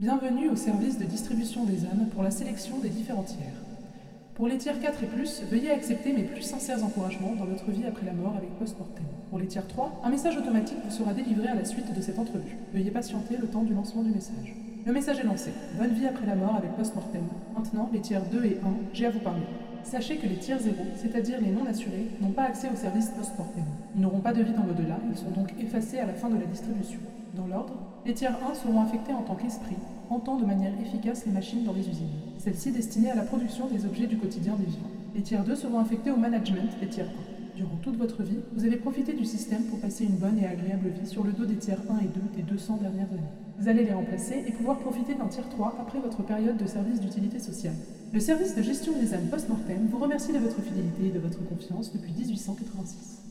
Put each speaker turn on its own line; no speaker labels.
Bienvenue au service de distribution des âmes pour la sélection des différents tiers. Pour les tiers 4 et plus, veuillez accepter mes plus sincères encouragements dans votre vie après la mort avec post-mortem. Pour les tiers 3, un message automatique vous sera délivré à la suite de cette entrevue. Veuillez patienter le temps du lancement du message. Le message est lancé. Bonne vie après la mort avec post-mortem. Maintenant, les tiers 2 et 1, j'ai à vous parler. Sachez que les tiers 0, c'est-à-dire les non assurés, n'ont pas accès au service post-mortem. Ils n'auront pas de vie dans l'au-delà, ils sont donc effacés à la fin de la distribution. Dans l'ordre, les tiers 1 seront affectés en tant qu'esprit, hantant de manière efficace les machines dans les usines, celles-ci destinées à la production des objets du quotidien des vivants. Les tiers 2 seront affectés au management des tiers 1. Durant toute votre vie, vous avez profité du système pour passer une bonne et agréable vie sur le dos des tiers 1 et 2 des 200 dernières années. Vous allez les remplacer et pouvoir profiter d'un tiers 3 après votre période de service d'utilité sociale. Le service de gestion des âmes post-mortem vous remercie de votre fidélité et de votre confiance depuis 1886.